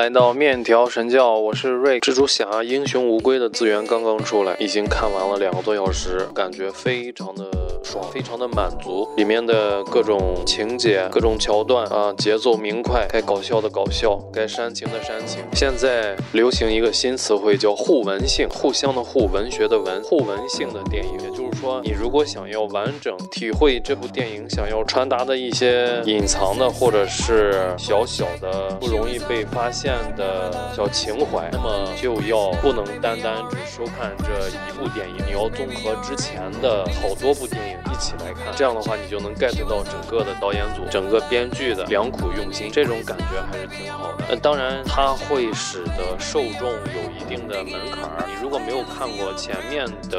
来到面条神教，我是瑞。蜘蛛侠英雄无归的资源刚刚出来，已经看完了两个多小时，感觉非常的爽，非常的满足。里面的各种情节、各种桥段啊，节奏明快，该搞笑的搞笑，该煽情的煽情。现在流行一个新词汇叫互文性，互相的互，文学的文，互文性的电影。也就是说，你如果想要完整体会这部电影想要传达的一些隐藏的或者是小小的不容易被发现。的小情怀，那么就要不能单单只收看这一部电影，你要综合之前的好多部电影一起来看，这样的话你就能 get 到整个的导演组、整个编剧的良苦用心，这种感觉还是挺好的。那，当然它会使得受众有一定的门槛儿，你如果没有看过前面的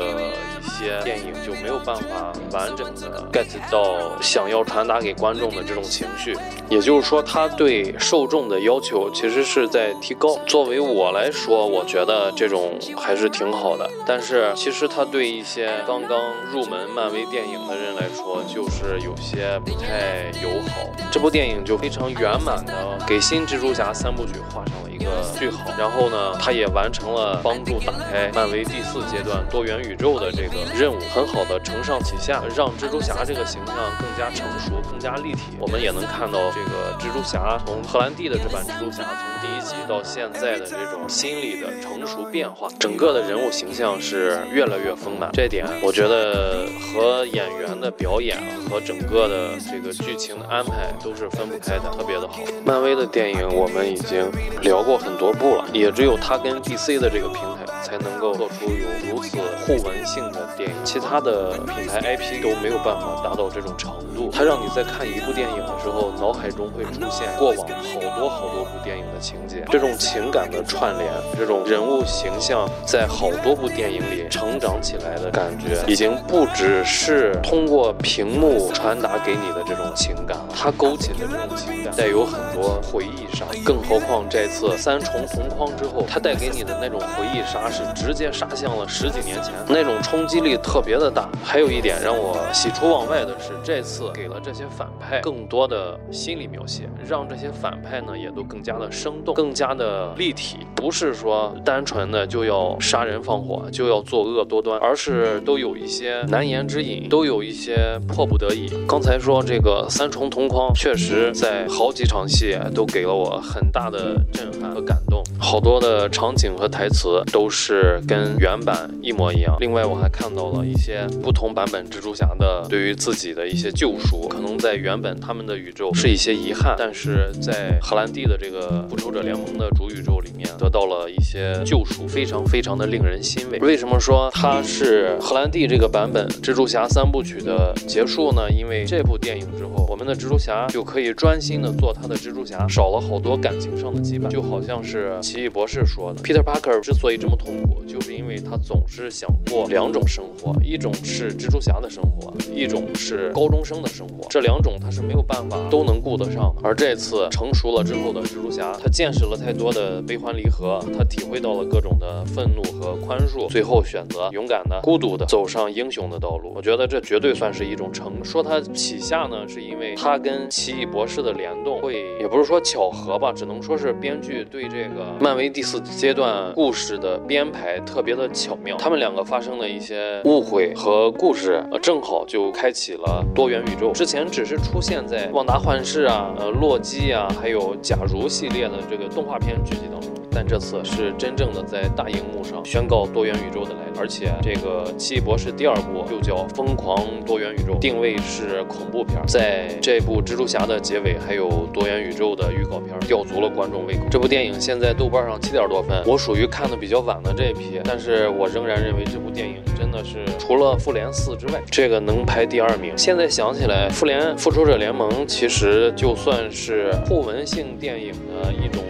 一些电影，就没有办法完整的 get 到想要传达给观众的这种情绪。也就是说，他对受众的要求其实是。是在提高。作为我来说，我觉得这种还是挺好的。但是其实它对一些刚刚入门漫威电影的人来说，就是有些不太友好。这部电影就非常圆满的给新蜘蛛侠三部曲画上了。一个句号，然后呢，他也完成了帮助打开漫威第四阶段多元宇宙的这个任务，很好的承上启下，让蜘蛛侠这个形象更加成熟、更加立体。我们也能看到这个蜘蛛侠从荷兰弟的这版蜘蛛侠从第一集到现在的这种心理的成熟变化，整个的人物形象是越来越丰满。这点我觉得和演员的表演和整个的这个剧情的安排都是分不开的，特别的好。漫威的电影我们已经聊过。很多部了，也只有它跟 DC 的这个平台才能够做出有如此互文性的电影，其他的品牌 IP 都没有办法达到这种程度。它让你在看一部电影的时候，脑海中会出现过往好多好多部电影的情节，这种情感的串联，这种人物形象在好多部电影里成长起来的感觉，已经不只是通过屏幕传达给你的这种情感了，它勾起的这种情感带有很多回忆杀，更何况这次。三重同框之后，它带给你的那种回忆杀是直接杀向了十几年前，那种冲击力特别的大。还有一点让我喜出望外的是，这次给了这些反派更多的心理描写，让这些反派呢也都更加的生动，更加的立体，不是说单纯的就要杀人放火，就要作恶多端，而是都有一些难言之隐，都有一些迫不得已。刚才说这个三重同框，确实在好几场戏都给了我很大的震撼。和感动，好多的场景和台词都是跟原版一模一样。另外，我还看到了一些不同版本蜘蛛侠的对于自己的一些救可能在原本他们的宇宙是一些遗憾，但是在荷兰弟的这个复仇者联盟的主宇宙里面得到了一些救赎，非常非常的令人欣慰。为什么说它是荷兰弟这个版本蜘蛛侠三部曲的结束呢？因为这部电影之后，我们的蜘蛛侠就可以专心的做他的蜘蛛侠，少了好多感情上的羁绊，就好。像是奇异博士说的，Peter Parker 之所以这么痛苦，就是因为他总是想过两种生活，一种是蜘蛛侠的生活，一种是高中生的生活。这两种他是没有办法都能顾得上的。而这次成熟了之后的蜘蛛侠，他见识了太多的悲欢离合，他体会到了各种的愤怒和宽恕，最后选择勇敢的、孤独的走上英雄的道路。我觉得这绝对算是一种成。说他起下呢，是因为他跟奇异博士的联动会，也不是说巧合吧，只能说是编剧。对这个漫威第四阶段故事的编排特别的巧妙，他们两个发生的一些误会和故事，呃，正好就开启了多元宇宙。之前只是出现在旺达幻视啊、呃洛基啊，还有假如系列的这个动画片剧集当中。但这次是真正的在大荧幕上宣告多元宇宙的来临，而且这个奇异博士第二部就叫疯狂多元宇宙，定位是恐怖片。在这部蜘蛛侠的结尾，还有多元宇宙的预告片，吊足了观众胃口。这部电影现在豆瓣上七点多分，我属于看的比较晚的这一批，但是我仍然认为这部电影真的是除了复联四之外，这个能排第二名。现在想起来，复联复仇者联盟其实就算是互文性电影的一种。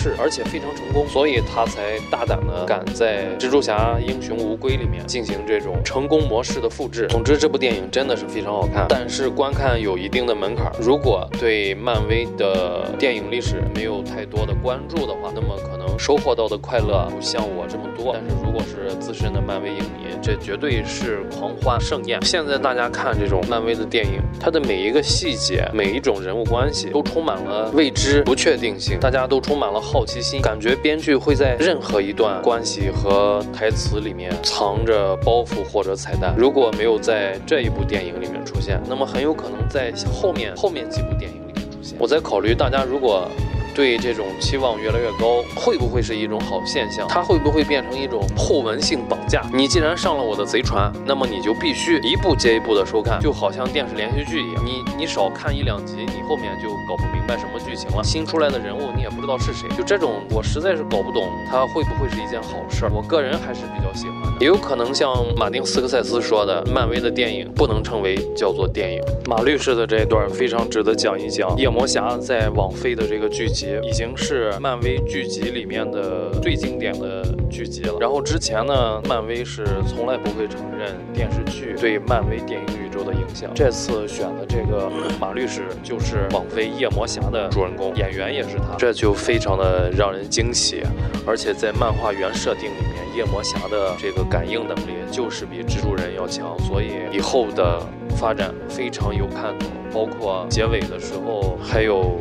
尝试，而且非常成功，所以他才大胆的敢在《蜘蛛侠：英雄无归》里面进行这种成功模式的复制。总之，这部电影真的是非常好看，但是观看有一定的门槛。如果对漫威的电影历史没有太多的关注的话，那么可能收获到的快乐不像我这么多。但是如果是资深的漫威影迷，这绝对是狂欢盛宴。现在大家看这种漫威的电影，它的每一个细节，每一种人物关系，都充满了未知、不确定性，大家都。充满了好奇心，感觉编剧会在任何一段关系和台词里面藏着包袱或者彩蛋。如果没有在这一部电影里面出现，那么很有可能在后面后面几部电影里面出现。我在考虑，大家如果。对这种期望越来越高，会不会是一种好现象？它会不会变成一种互文性绑架？你既然上了我的贼船，那么你就必须一步接一步的收看，就好像电视连续剧一样。你你少看一两集，你后面就搞不明白什么剧情了。新出来的人物你也不知道是谁，就这种我实在是搞不懂，它会不会是一件好事？我个人还是比较喜欢的。也有可能像马丁斯科塞斯说的，漫威的电影不能称为叫做电影。马律师的这一段非常值得讲一讲。夜魔侠在网飞的这个剧情集已经是漫威剧集里面的最经典的剧集了。然后之前呢，漫威是从来不会承认电视剧对漫威电影宇宙的影响。这次选的这个马律师就是网飞夜魔侠的主人公，演员也是他，这就非常的让人惊喜。而且在漫画原设定里面，夜魔侠的这个感应能力就是比蜘蛛人要强，所以以后的发展非常有看头。包括结尾的时候，还有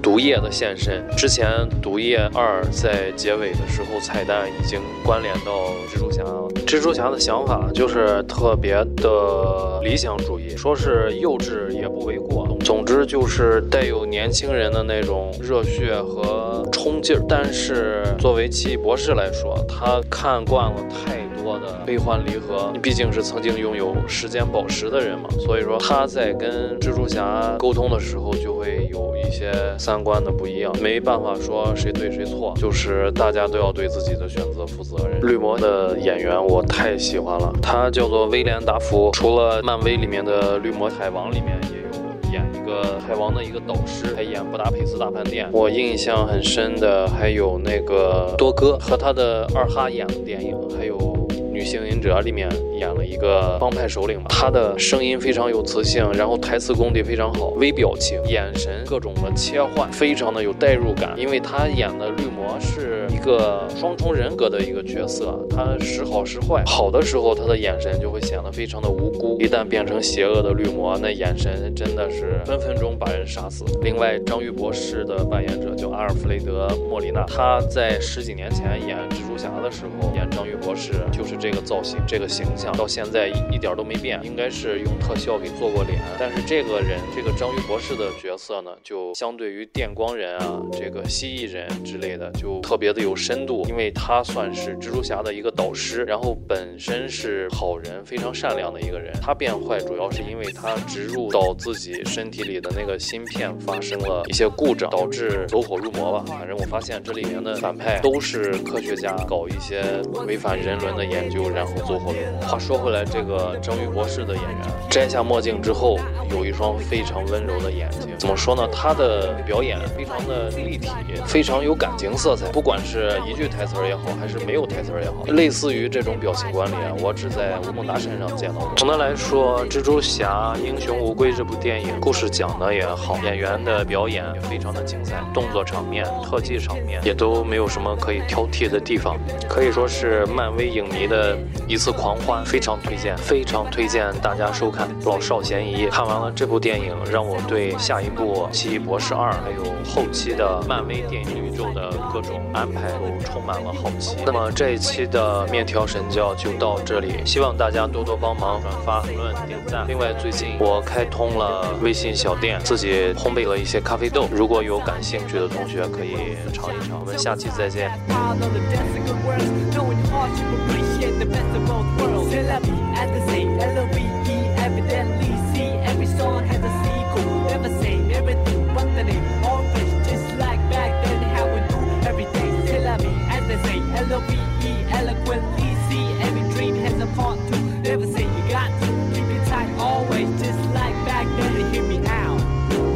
毒液的现身。之前毒液二在结尾的时候彩蛋已经关联到蜘蛛侠了。蜘蛛侠的想法就是特别的理想主义，说是幼稚也不为过。总之就是带有年轻人的那种热血和冲劲儿。但是作为奇异博士来说，他看惯了太。多的悲欢离合，你毕竟是曾经拥有时间宝石的人嘛，所以说他在跟蜘蛛侠沟通的时候就会有一些三观的不一样，没办法说谁对谁错，就是大家都要对自己的选择负责任。绿魔的演员我太喜欢了，他叫做威廉达福，除了漫威里面的绿魔海王里面也有演一个海王的一个导师，还演布达佩斯大饭店。我印象很深的还有那个多哥和他的二哈演的电影，还有。女性忍者里面演了一个帮派首领嘛，他的声音非常有磁性，然后台词功底非常好，微表情、眼神各种的切换，非常的有代入感。因为他演的绿魔是一个双重人格的一个角色，他时好时坏，好的时候他的眼神就会显得非常的无辜，一旦变成邪恶的绿魔，那眼神真的是分分钟把人杀死。另外，章鱼博士的扮演者叫阿尔弗雷德·莫里纳，他在十几年前演蜘蛛侠的时候演章鱼博士，就是。这个造型，这个形象到现在一点都没变，应该是用特效给做过脸。但是这个人，这个章鱼博士的角色呢，就相对于电光人啊，这个蜥蜴人之类的，就特别的有深度。因为他算是蜘蛛侠的一个导师，然后本身是好人，非常善良的一个人。他变坏主要是因为他植入到自己身体里的那个芯片发生了一些故障，导致走火入魔吧。反正我发现这里面的反派都是科学家，搞一些违反人伦的研究。然后走火入魔。话说回来，这个章鱼博士的演员摘下墨镜之后，有一双非常温柔的眼睛。怎么说呢？他的表演非常的立体，非常有感情色彩。不管是一句台词也好，还是没有台词也好，类似于这种表情管理，我只在吴孟达身上见到过。总的来说，《蜘蛛侠：英雄无归》这部电影故事讲的也好，演员的表演也非常的精彩，动作场面、特技场面也都没有什么可以挑剔的地方，可以说是漫威影迷的。一次狂欢，非常推荐，非常推荐大家收看《老少咸宜》。看完了这部电影，让我对下一部《奇异博士二》还有后期的漫威电影宇宙的各种安排都充满了好奇。那么这一期的面条神教就到这里，希望大家多多帮忙转发、评论、点赞。另外，最近我开通了微信小店，自己烘焙了一些咖啡豆，如果有感兴趣的同学可以尝一尝。我们下期再见。The best of both worlds. C'est la vie at the same, L-O-V-E, evidently see every song has a sequel. Never say everything but the name, all fish, just like back then how we do every day. C'est la vie at the same, L-O-V-E, eloquently see every dream has a part two. Never say you got to keep it tight always, just like back then. Hear me out.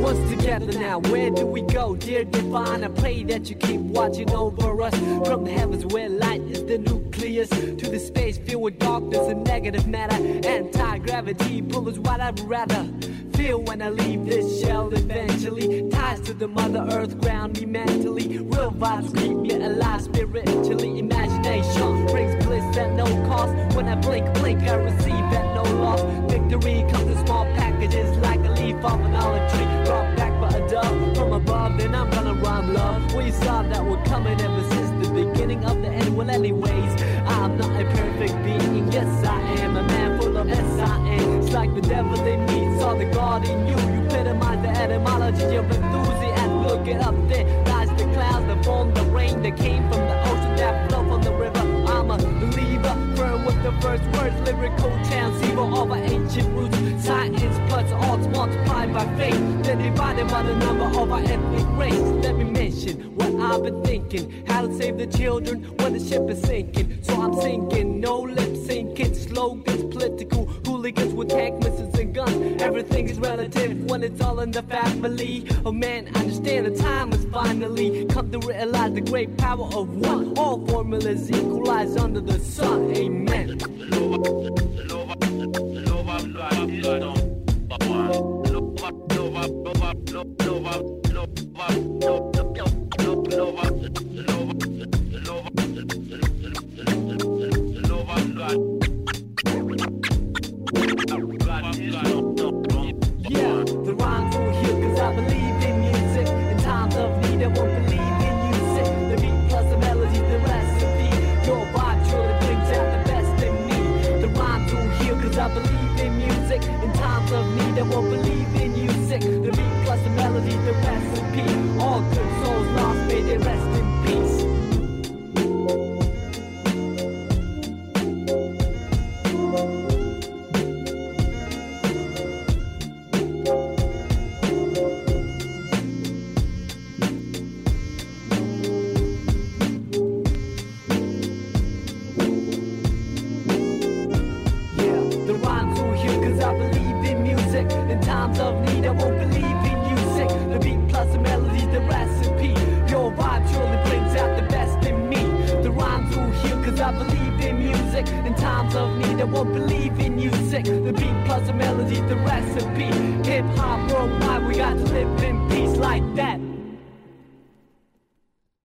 Once together now, where do we go, dear divine? I pray that you keep watching over space filled with darkness and negative matter. Anti gravity bullets, what I'd rather feel when I leave this shell eventually. Ties to the mother earth ground me mentally. Real vibes keep me alive spiritually. Imagination brings bliss at no cost. When I blink, blink, I receive at no loss. Victory comes in small packages like a leaf off an olive tree. Brought back by a dove from above, then I'm gonna rhyme love. We saw that would come Well, anyways, Look it up there, lies the clouds that form the rain that came from the first words, lyrical transceiver of our ancient roots. Science plus arts multiplied by faith, then divided by the number of our ethnic race. Let me mention what I've been thinking, how to save the children when the ship is sinking. So I'm sinking, no lip syncing, slogans, political hooligans with tank missiles and guns. Everything is relative when it's all in the family. Oh man, I understand the time finally come to realize the great power of one. All formulas equalize under the sun. Amen. I believe in music. In times of need, I won't believe in music. The beat plus the melody, the recipe. Hip hop worldwide, we got to live in peace like that.